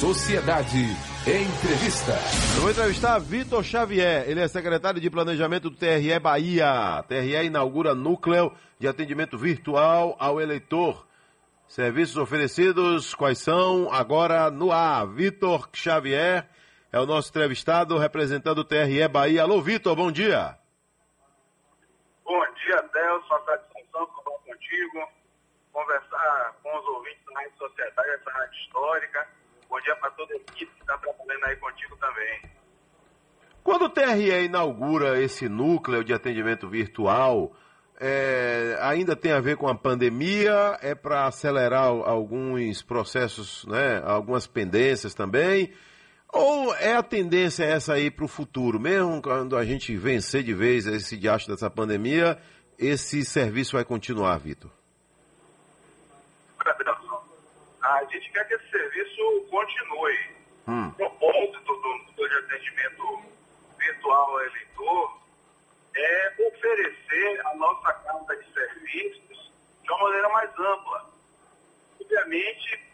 Sociedade. Entrevista. Eu vou entrevistar Vitor Xavier. Ele é secretário de Planejamento do TRE Bahia. TRE inaugura núcleo de atendimento virtual ao eleitor. Serviços oferecidos, quais são? Agora no ar. Vitor Xavier é o nosso entrevistado representando o TRE Bahia. Alô, Vitor, bom dia. Bom dia, Delson. A satisfação de falar contigo, conversar com os ouvintes da Rádio Sociedade, essa rádio histórica. Bom dia para toda a equipe que está trabalhando aí contigo também. Quando o TRE inaugura esse núcleo de atendimento virtual, é, ainda tem a ver com a pandemia? É para acelerar alguns processos, né, algumas pendências também? Ou é a tendência essa aí para o futuro? Mesmo quando a gente vencer de vez esse diacho dessa pandemia, esse serviço vai continuar, Vitor? A gente quer que esse serviço continue. Hum. O propósito do de atendimento virtual ao eleitor é oferecer a nossa carta de serviços de uma maneira mais ampla. Obviamente,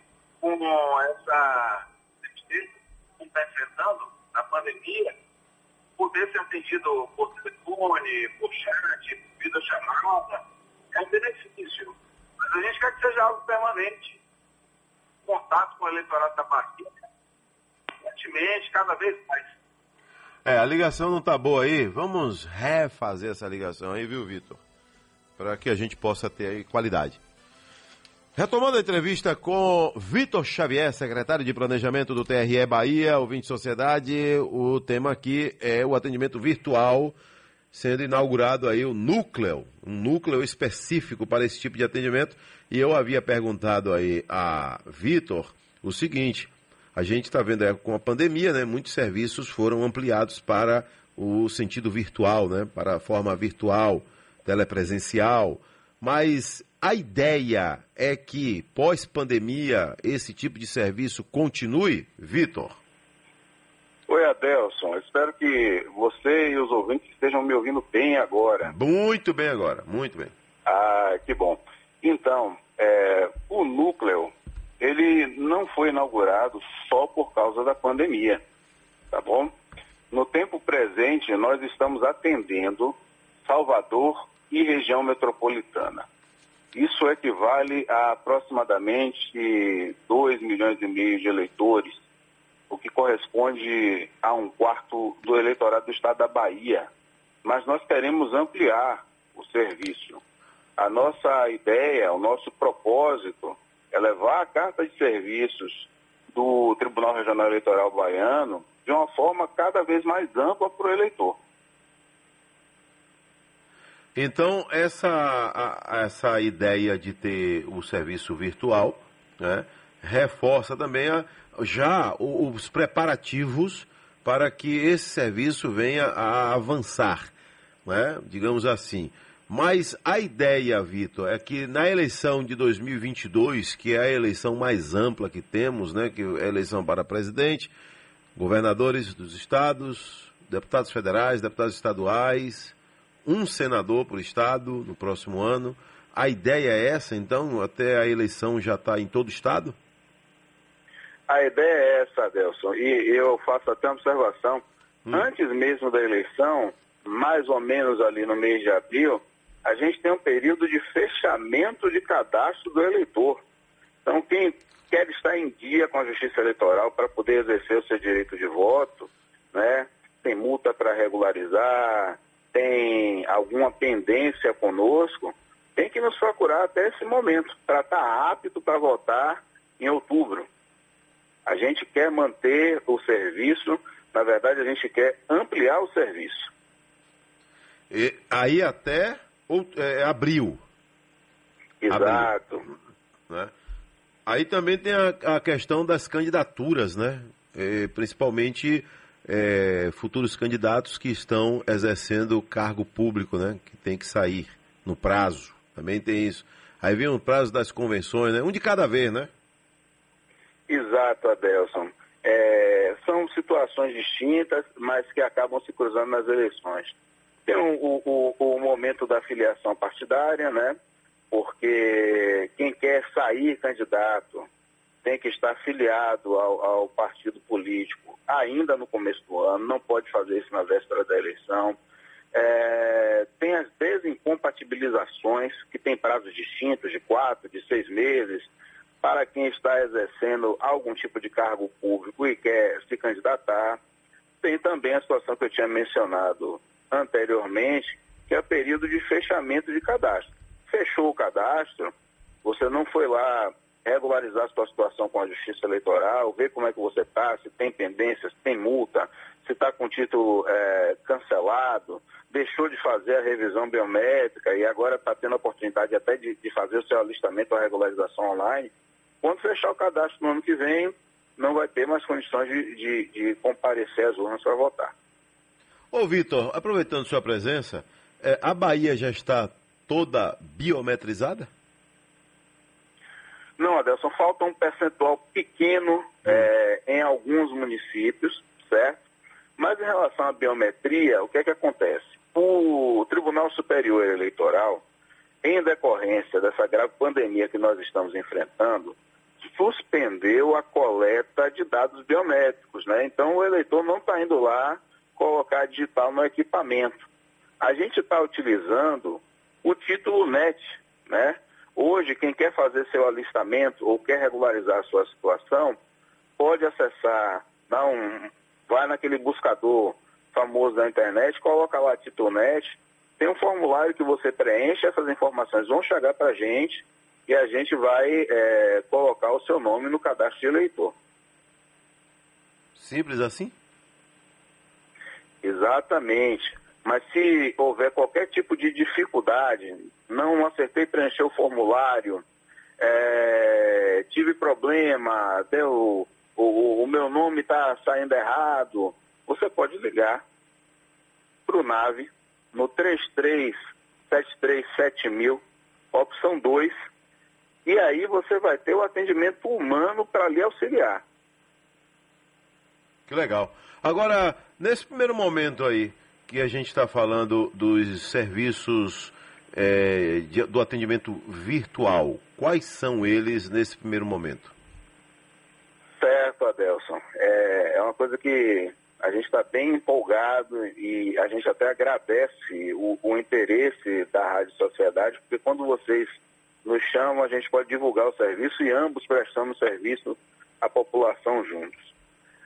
com essa que está enfrentando na pandemia, poder ser atendido por telefone, por chat, por videochamada, é um benefício. Mas a gente quer que seja algo permanente. Contato com o eleitorado da partida, constantemente, cada vez mais. É, a ligação não tá boa aí. Vamos refazer essa ligação aí, viu, Vitor? Para que a gente possa ter aí qualidade. Retomando a entrevista com Vitor Xavier, secretário de Planejamento do TRE Bahia, ouvinte Sociedade, o tema aqui é o atendimento virtual, sendo inaugurado aí o núcleo, um núcleo específico para esse tipo de atendimento. E eu havia perguntado aí a Vitor o seguinte: a gente está vendo aí, com a pandemia, né, muitos serviços foram ampliados para o sentido virtual, né, para a forma virtual, telepresencial, mas a ideia é que, pós-pandemia, esse tipo de serviço continue, Vitor? Oi, Adelson. Espero que você e os ouvintes estejam me ouvindo bem agora. Muito bem agora, muito bem. Ah, que bom. Então, é, o núcleo, ele não foi inaugurado só por causa da pandemia, tá bom? No tempo presente, nós estamos atendendo Salvador e região metropolitana. Isso equivale a aproximadamente 2 milhões e meio de eleitores, o que corresponde a um quarto do eleitorado do estado da Bahia. Mas nós queremos ampliar o serviço. A nossa ideia, o nosso propósito é levar a carta de serviços do Tribunal Regional Eleitoral Baiano de uma forma cada vez mais ampla para o eleitor. Então, essa, essa ideia de ter o serviço virtual né, reforça também a, já os preparativos para que esse serviço venha a avançar, né, digamos assim. Mas a ideia, Vitor, é que na eleição de 2022, que é a eleição mais ampla que temos, né, que é a eleição para presidente, governadores dos estados, deputados federais, deputados estaduais, um senador por estado no próximo ano. A ideia é essa, então, até a eleição já está em todo o estado? A ideia é essa, Adelson, e eu faço até uma observação. Hum. Antes mesmo da eleição, mais ou menos ali no mês de abril, a gente tem um período de fechamento de cadastro do eleitor. Então, quem quer estar em dia com a Justiça Eleitoral para poder exercer o seu direito de voto, né, tem multa para regularizar, tem alguma pendência conosco, tem que nos procurar até esse momento, para estar apto para votar em outubro. A gente quer manter o serviço, na verdade, a gente quer ampliar o serviço. E aí até é, abril. Exato. Abril, né? Aí também tem a, a, questão das candidaturas, né? E, principalmente é, futuros candidatos que estão exercendo cargo público, né? Que tem que sair no prazo. Também tem isso. Aí vem o prazo das convenções, né? Um de cada vez, né? Exato, Adelson. É, são situações distintas, mas que acabam se cruzando nas eleições. Tem o, o, momento da filiação partidária, né? Porque quem quer sair candidato tem que estar afiliado ao, ao, partido político ainda no começo do ano, não pode fazer isso na véspera da eleição. É, tem as desincompatibilizações, que tem prazos distintos, de quatro, de seis meses, para quem está exercendo algum tipo de cargo público e quer se candidatar. Tem também a situação que eu tinha mencionado anteriormente, que é o período de fechamento de cadastro. Fechou o cadastro, você não foi lá regularizar sua situação com a Justiça Eleitoral, ver como é que você está, se tem pendência, se tem multa, se está com título é, cancelado, deixou de fazer a revisão biométrica e agora está tendo a oportunidade até de, de fazer o seu alistamento ou regularização online. Quando fechar o cadastro no ano que vem, não vai ter mais condições de, de, de comparecer às urnas para votar. Ô Vitor, aproveitando sua presença, é, a Bahia já está toda biometrizada? Não, Adelson, falta um percentual pequeno é, em alguns municípios, certo? Mas em relação à biometria, o que é que acontece? O Tribunal Superior Eleitoral, em decorrência dessa grave pandemia que nós estamos enfrentando, suspendeu a coleta de dados biométricos, né? Então o eleitor não está indo lá colocar digital no equipamento. A gente está utilizando o título NET, né? Hoje, quem quer fazer seu alistamento ou quer regularizar a sua situação, pode acessar, dá um, vai naquele buscador famoso da internet, coloca lá Titonet, tem um formulário que você preenche, essas informações vão chegar para a gente e a gente vai é, colocar o seu nome no cadastro de eleitor. Simples assim? Exatamente. Mas se houver qualquer tipo de dificuldade, não acertei preencher o formulário, é, tive problema, deu, o, o meu nome está saindo errado, você pode ligar para o NAVE no 33737000, opção 2, e aí você vai ter o atendimento humano para lhe auxiliar. Que legal. Agora, nesse primeiro momento aí, que a gente está falando dos serviços é, de, do atendimento virtual. Quais são eles nesse primeiro momento? Certo, Adelson. É, é uma coisa que a gente está bem empolgado e a gente até agradece o, o, interesse da Rádio Sociedade, porque quando vocês nos chamam, a gente pode divulgar o serviço e ambos prestamos serviço à população juntos.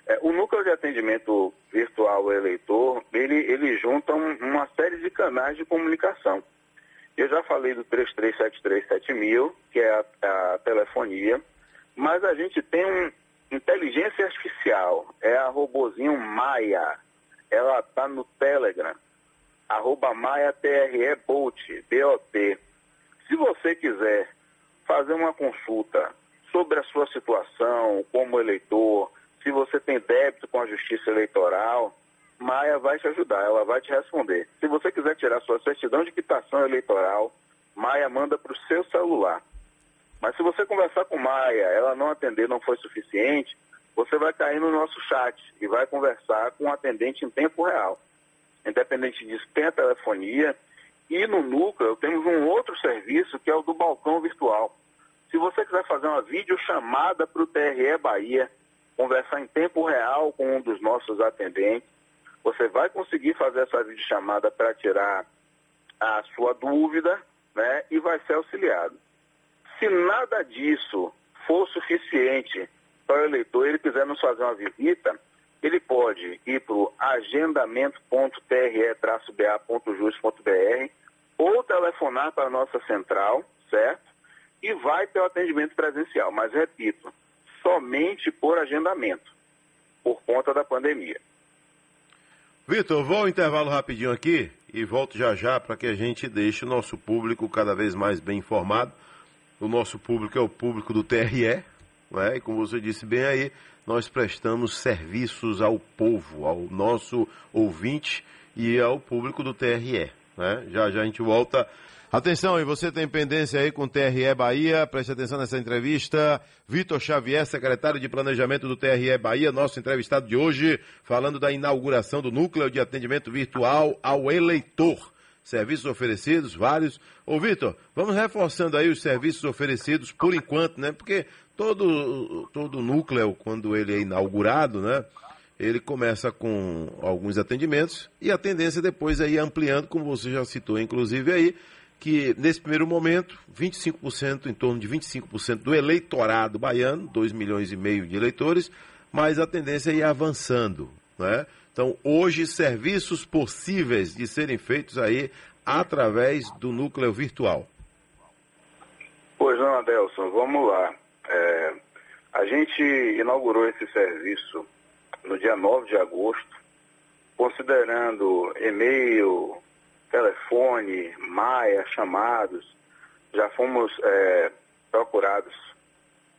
É, o núcleo de atendimento virtual eleitor, ele, ele junta um, uma série de canais de comunicação. Eu já falei do 33737000, que é a, a, telefonia, mas a gente tem um inteligência artificial, é a robozinho Maia. Ela está no Telegram, arroba Maia TRE Bolt, B-O-T. Se você quiser fazer uma consulta sobre a sua situação como eleitor, se você tem débito com a Justiça Eleitoral, Maia vai te ajudar, ela vai te responder. Se você quiser tirar sua certidão de quitação eleitoral, Maia manda para o seu celular. Mas se você conversar com Maia, ela não atender, não foi suficiente, você vai cair no nosso chat e vai conversar com o um atendente em tempo real. Independente disso, tem a telefonia e no núcleo temos um outro serviço que é o do balcão virtual. Se você quiser fazer uma videochamada para o TRE Bahia, conversar em tempo real com um dos nossos atendentes. Você vai conseguir fazer essa videochamada para tirar a sua dúvida né, e vai ser auxiliado. Se nada disso for suficiente para o eleitor ele quiser nos fazer uma visita, ele pode ir para o agendamento.tre-ba.jus.br ou telefonar para a nossa central, certo? E vai ter o atendimento presencial. Mas repito, somente por agendamento, por conta da pandemia. Vitor, vou ao intervalo rapidinho aqui e volto já já para que a gente deixe o nosso público cada vez mais bem informado. O nosso público é o público do TRE, né? e como você disse bem aí, nós prestamos serviços ao povo, ao nosso ouvinte e ao público do TRE. Né? Já já a gente volta Atenção, e você tem pendência aí com o TRE Bahia, preste atenção nessa entrevista. Vitor Xavier, secretário de Planejamento do TRE Bahia, nosso entrevistado de hoje, falando da inauguração do Núcleo de Atendimento Virtual ao Eleitor. Serviços oferecidos, vários. Ô, Vitor, vamos reforçando aí os serviços oferecidos por enquanto, né? Porque todo, todo núcleo, quando ele é inaugurado, né? Ele começa com alguns atendimentos e a tendência depois é ir ampliando, como você já citou, inclusive aí, que nesse primeiro momento, 25%, em torno de 25% do eleitorado baiano, 2 milhões e meio de eleitores, mas a tendência é ir avançando, né? Então, hoje, serviços possíveis de serem feitos aí através do núcleo virtual. Pois não, Adelson, vamos lá. É, a gente inaugurou esse serviço no dia 9 de agosto, considerando e-mail, telefone, maia, chamados, já fomos é, procurados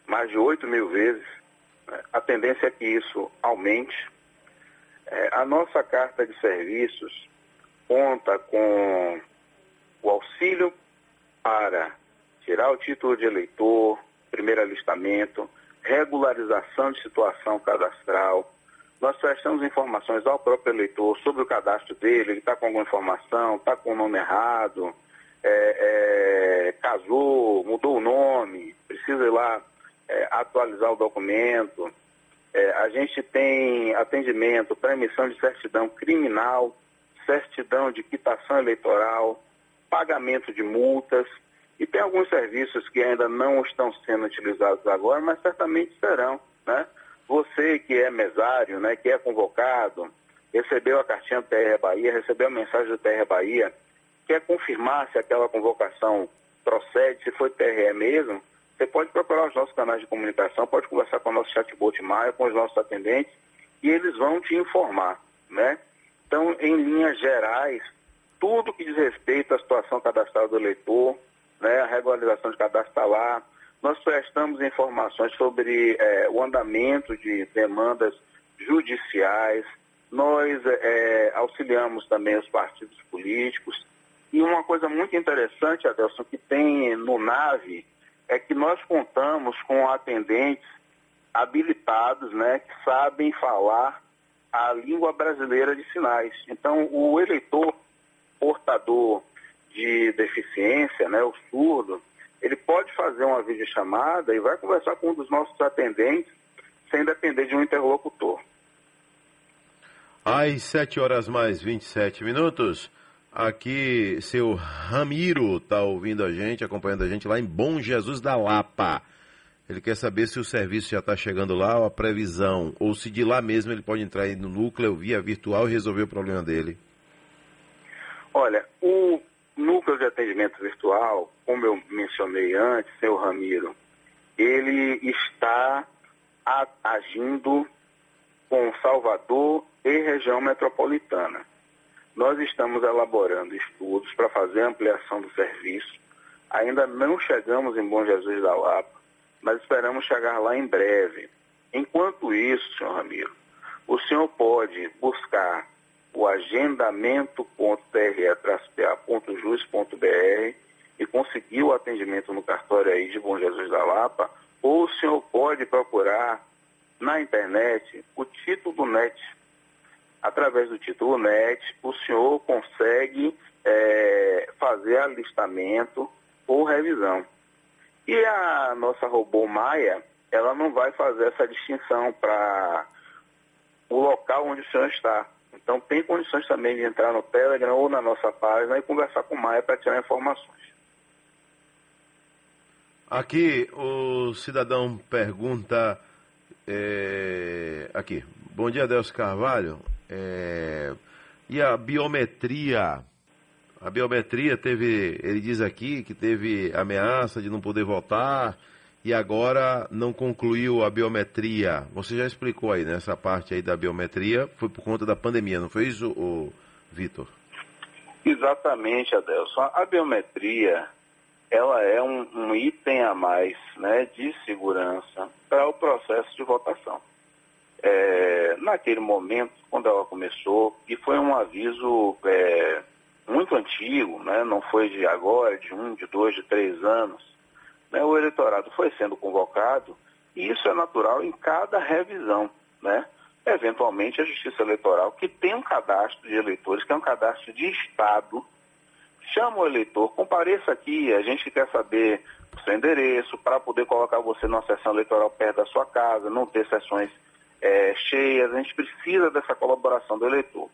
mais de 8 mil vezes. A tendência é que isso aumente. É, a nossa carta de serviços conta com o auxílio para tirar o título de eleitor, primeiro alistamento, regularização de situação cadastral. Nós prestamos informações ao próprio eleitor sobre o cadastro dele, ele está com alguma informação, está com o nome errado, é, é, casou, mudou o nome, precisa ir lá é, atualizar o documento. É, a gente tem atendimento para emissão de certidão criminal, certidão de quitação eleitoral, pagamento de multas. E tem alguns serviços que ainda não estão sendo utilizados agora, mas certamente serão. Né? Você que é mesário, né, que é convocado, recebeu a cartinha do TR Bahia, recebeu a mensagem do TR Bahia, quer confirmar se aquela convocação procede, se foi TRE mesmo, você pode procurar os nossos canais de comunicação, pode conversar com o nosso chatbot Maia, com os nossos atendentes, e eles vão te informar, né? Então, em linhas gerais, tudo que diz respeito à situação cadastral do eleitor, né, a regularização de cadastro lá, nós prestamos informações sobre é, o andamento de demandas judiciais, nós é, auxiliamos também os partidos políticos. E uma coisa muito interessante, Adelson, que tem no NAVE, é que nós contamos com atendentes habilitados, né, que sabem falar a língua brasileira de sinais. Então, o eleitor portador de deficiência, né, o surdo, ele pode fazer uma videochamada e vai conversar com um dos nossos atendentes sem depender de um interlocutor. Às 7 horas mais 27 minutos, Aqui, seu Ramiro está ouvindo a gente, acompanhando a gente lá em Bom Jesus da Lapa. Ele quer saber se o serviço já está chegando lá, ou a previsão, ou se de lá mesmo ele pode entrar no núcleo via virtual e resolver o problema dele. Olha, o núcleo de atendimento virtual, como eu mencionei antes, seu Ramiro, ele está agindo com Salvador e região metropolitana. Nós estamos elaborando estudos para fazer ampliação do serviço. Ainda não chegamos em Bom Jesus da Lapa, mas esperamos chegar lá em breve. Enquanto isso, senhor Ramiro, o senhor pode buscar o agendamento.tre-pa.jus.br e conseguir o atendimento no cartório aí de Bom Jesus da Lapa, ou o senhor pode procurar na internet o título do NET, através do título NET, o senhor consegue é, fazer alistamento ou revisão. E a nossa robô Maia, ela não vai fazer essa distinção para o local onde o senhor está. Então tem condições também de entrar no Telegram ou na nossa página e conversar com Maia para tirar informações. Aqui o cidadão pergunta é, aqui. Bom dia, Deus Carvalho. É, e a biometria? A biometria teve, ele diz aqui que teve ameaça de não poder votar e agora não concluiu a biometria. Você já explicou aí nessa parte aí da biometria, foi por conta da pandemia, não foi isso, o Vitor? Exatamente, Adelson. A biometria, ela é um, um item a mais né, de segurança para o processo de votação é, naquele momento, quando ela começou, e foi um aviso é, muito antigo, né, não foi de agora, de um, de dois, de três anos, né, o eleitorado foi sendo convocado, e isso é natural em cada revisão. Né? Eventualmente, a Justiça Eleitoral, que tem um cadastro de eleitores, que é um cadastro de Estado, chama o eleitor, compareça aqui, a gente quer saber o seu endereço para poder colocar você numa sessão eleitoral perto da sua casa, não ter sessões é, cheias, a gente precisa dessa colaboração do eleitor.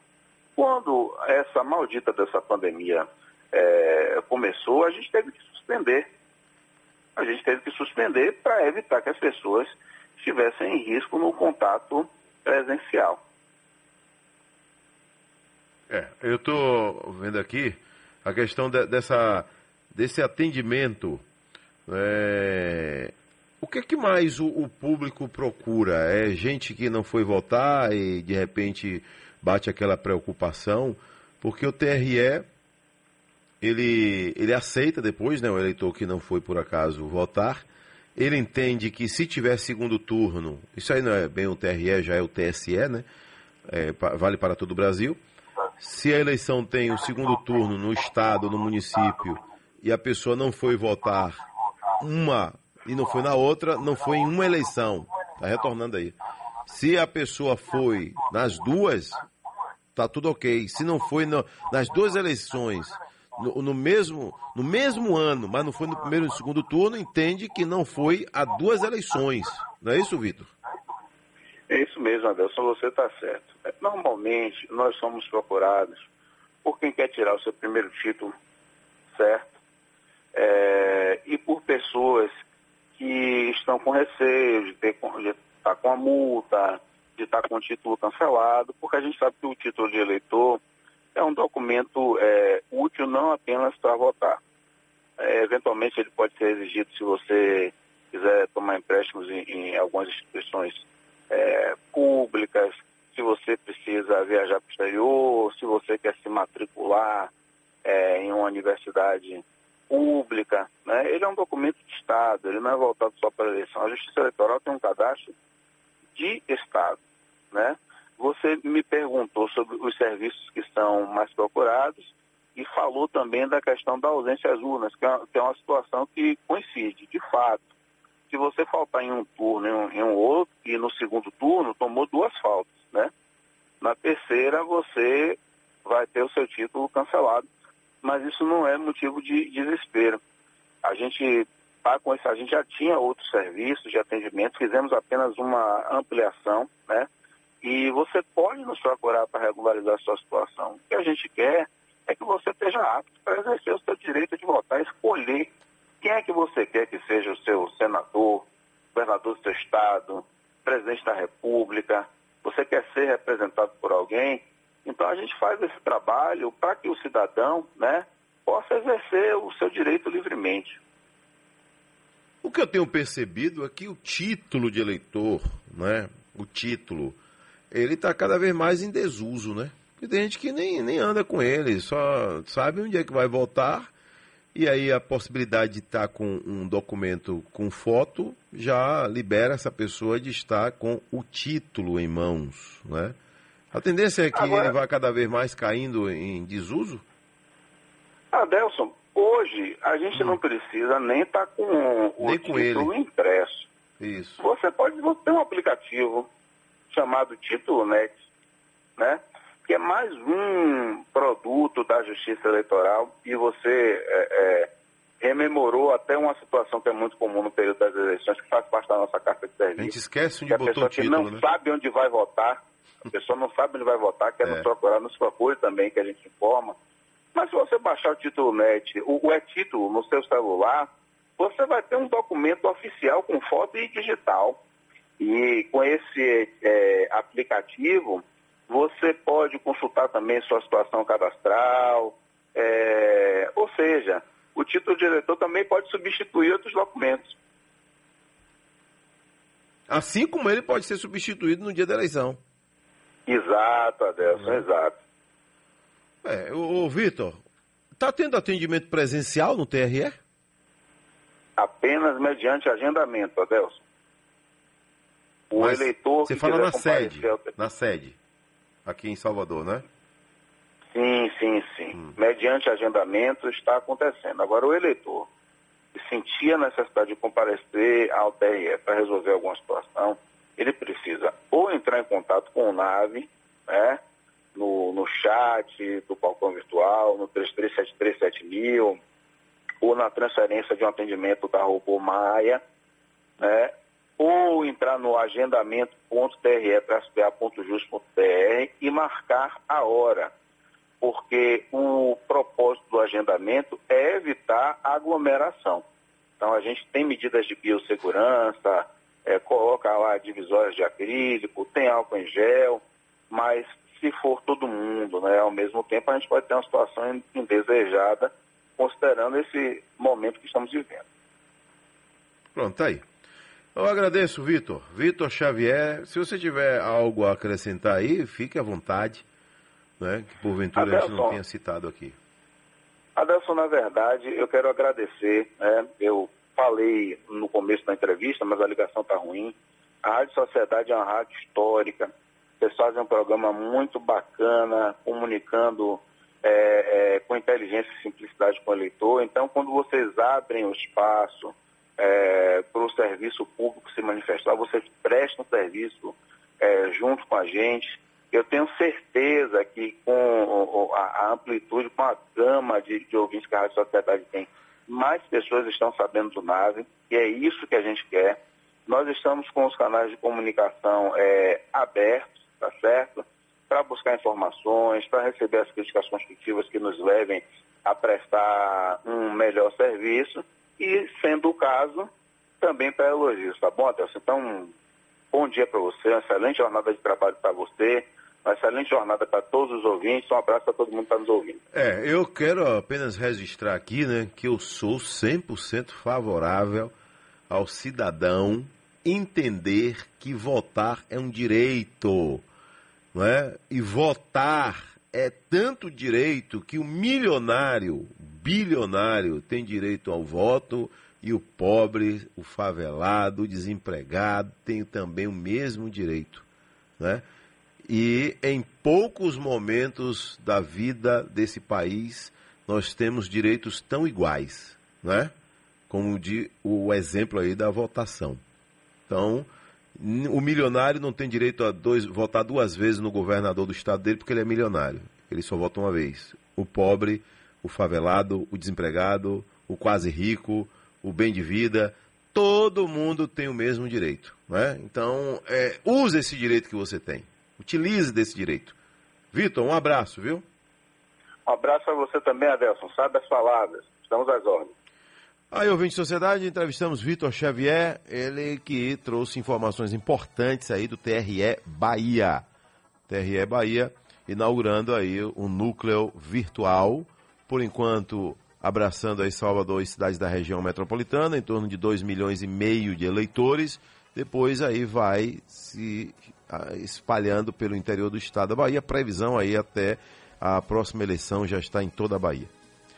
Quando essa maldita dessa pandemia é, começou, a gente teve que suspender. A gente teve que suspender para evitar que as pessoas estivessem em risco no contato presencial. É, eu estou vendo aqui a questão de, dessa, desse atendimento. É, o que, é que mais o, o, público procura? É gente que não foi votar e de repente bate aquela preocupação? Porque o TRE ele, ele aceita depois, né, o eleitor que não foi por acaso votar. Ele entende que se tiver segundo turno, isso aí não é bem o TRE, já é o TSE, né? É, vale para todo o Brasil. Se a eleição tem o segundo turno no estado, no município, e a pessoa não foi votar uma e não foi na outra, não foi em uma eleição. Está retornando aí. Se a pessoa foi nas duas, tá tudo ok. Se não foi no, nas duas eleições, no, no, mesmo, no mesmo ano, mas não foi no primeiro e segundo turno, entende que não foi a duas eleições. Não é isso, Vitor? É isso mesmo, Adelson, você está certo. Normalmente, nós somos procurados por quem quer tirar o seu primeiro título, certo? É, e por pessoas que estão com receio de estar tá com a multa, de estar tá com o título cancelado, porque a gente sabe que o título de eleitor é um documento é, útil não apenas para votar. É, eventualmente ele pode ser exigido se você quiser tomar empréstimos em, em algumas instituições é, públicas, se você precisa viajar para o exterior, se você quer se matricular é, em uma universidade pública. Né? Ele é um documento de Estado, ele não é voltado só para a eleição. A Justiça Eleitoral tem um cadastro de Estado. Né? Você me perguntou sobre os serviços que são mais procurados e falou também da questão da ausência às urnas, que é, que é uma situação que coincide. De fato, se você faltar em um turno, em um, em um outro, e no segundo turno tomou duas faltas, né? Na terceira você vai ter o seu título cancelado, mas isso não é motivo de desespero. A gente tá com esse, a gente já tinha outros serviços de atendimento, fizemos apenas uma ampliação, né? E você pode nos procurar para regularizar a sua situação. O que a gente quer é que você esteja apto para exercer o seu direito de votar, escolher quem é que você quer que seja o seu senador, governador do seu estado, presidente da república? Você quer ser representado por alguém? Então a gente faz esse trabalho para que o cidadão, né, possa exercer o seu direito livremente. O que eu tenho percebido é que o título de eleitor, né, o título, ele está cada vez mais em desuso, né? Porque tem gente que nem, nem anda com ele, só sabe onde é que vai votar e aí a possibilidade de estar com um documento com foto já libera essa pessoa de estar com o título em mãos, né? A tendência é que Agora, ele vai cada vez mais caindo em desuso? Adelson, hoje a gente hum. não precisa nem estar com o nem título ele. impresso. Isso. Você pode ter um aplicativo chamado Título Net, né? que é mais um produto da Justiça Eleitoral e você é, é, rememorou até uma situação que é muito comum no período das eleições, que faz parte da nossa carta de serviço. A gente esquece onde botou o título, que não né? sabe onde vai votar, a pessoa não sabe onde vai votar, quer é. nos procurar, nos procure também, que a gente informa. Mas se você baixar o título NET, o, o e-título no seu celular, você vai ter um documento oficial com foto e digital. E com esse é, aplicativo, você pode consultar também sua situação cadastral, é, ou seja, o título de eleitor também pode substituir outros documentos. Assim como ele pode ser substituído no dia da eleição. Exato, Adelson, uhum. exato. É, o, o Vitor, está tendo atendimento presencial no TRE? Apenas mediante agendamento, Adelson. O Mas eleitor. Você fala na sede. Na sede aqui em Salvador, né? Sim, sim, sim. Hum. Mediante agendamento está acontecendo. Agora, o eleitor que sentia a necessidade de comparecer ao TRE para resolver alguma situação, ele precisa ou entrar em contato com o NAVE, né, no, no chat do balcão virtual, no 33737000, ou na transferência de um atendimento da Robô Maia, né? ou entrar no agendamento.tre.jus.br e marcar a hora, porque o propósito do agendamento é evitar aglomeração. Então a gente tem medidas de biossegurança, é, coloca lá divisórias de acrílico, tem álcool em gel, mas se for todo mundo, né, ao mesmo tempo, a gente pode ter uma situação indesejada, considerando esse momento que estamos vivendo. Pronto, tá aí. Eu agradeço, Vitor. Vitor Xavier, se você tiver algo a acrescentar aí, fique à vontade, né, que porventura Adelson, a gente não tenha citado aqui. Adelson, na verdade, eu quero agradecer, né, eu falei no começo da entrevista, mas a ligação está ruim. A Rádio Sociedade é uma rádio histórica. Vocês fazem um programa muito bacana, comunicando é, é, com inteligência e simplicidade com o eleitor. Então, quando vocês abrem o espaço é, para o serviço público se manifestar, vocês prestam serviço é, junto com a gente. Eu tenho certeza que com a, amplitude, com a gama de, de ouvintes que a Rádio Sociedade tem, mais pessoas estão sabendo do NAVE, e é isso que a gente quer. Nós estamos com os canais de comunicação é, abertos, tá certo? Para buscar informações, para receber as críticas construtivas que nos levem a prestar um melhor serviço e, sendo o caso, também para elogios, tá bom, Adelson? Então, bom dia para você, uma excelente jornada de trabalho para você uma excelente jornada para todos os ouvintes. Um abraço para todo mundo que está nos ouvindo. É, eu quero apenas registrar aqui, né, que eu sou 100% favorável ao cidadão entender que votar é um direito, não é? E votar é tanto direito que o milionário, bilionário tem direito ao voto e o pobre, o favelado, o desempregado tem também o mesmo direito, né? E em poucos momentos da vida desse país nós temos direitos tão iguais, né? Como de, o exemplo aí da votação. Então, o milionário não tem direito a dois, votar duas vezes no governador do estado dele porque ele é milionário. Ele só vota uma vez. O pobre, o favelado, o desempregado, o quase rico, o bem de vida, todo mundo tem o mesmo direito. Né? Então, é, use esse direito que você tem. Utilize desse direito. Vitor, um abraço, viu? Um abraço para você também, Adelson. Sabe as palavras. Estamos às ordens. Aí, ouvinte de sociedade, entrevistamos Vitor Xavier, ele que trouxe informações importantes aí do TRE Bahia. TRE Bahia inaugurando aí um núcleo virtual, por enquanto abraçando aí Salvador e cidades da região metropolitana, em torno de 2 milhões e meio de eleitores. Depois aí vai se espalhando pelo interior do estado da Bahia. Previsão aí até a próxima eleição já está em toda a Bahia.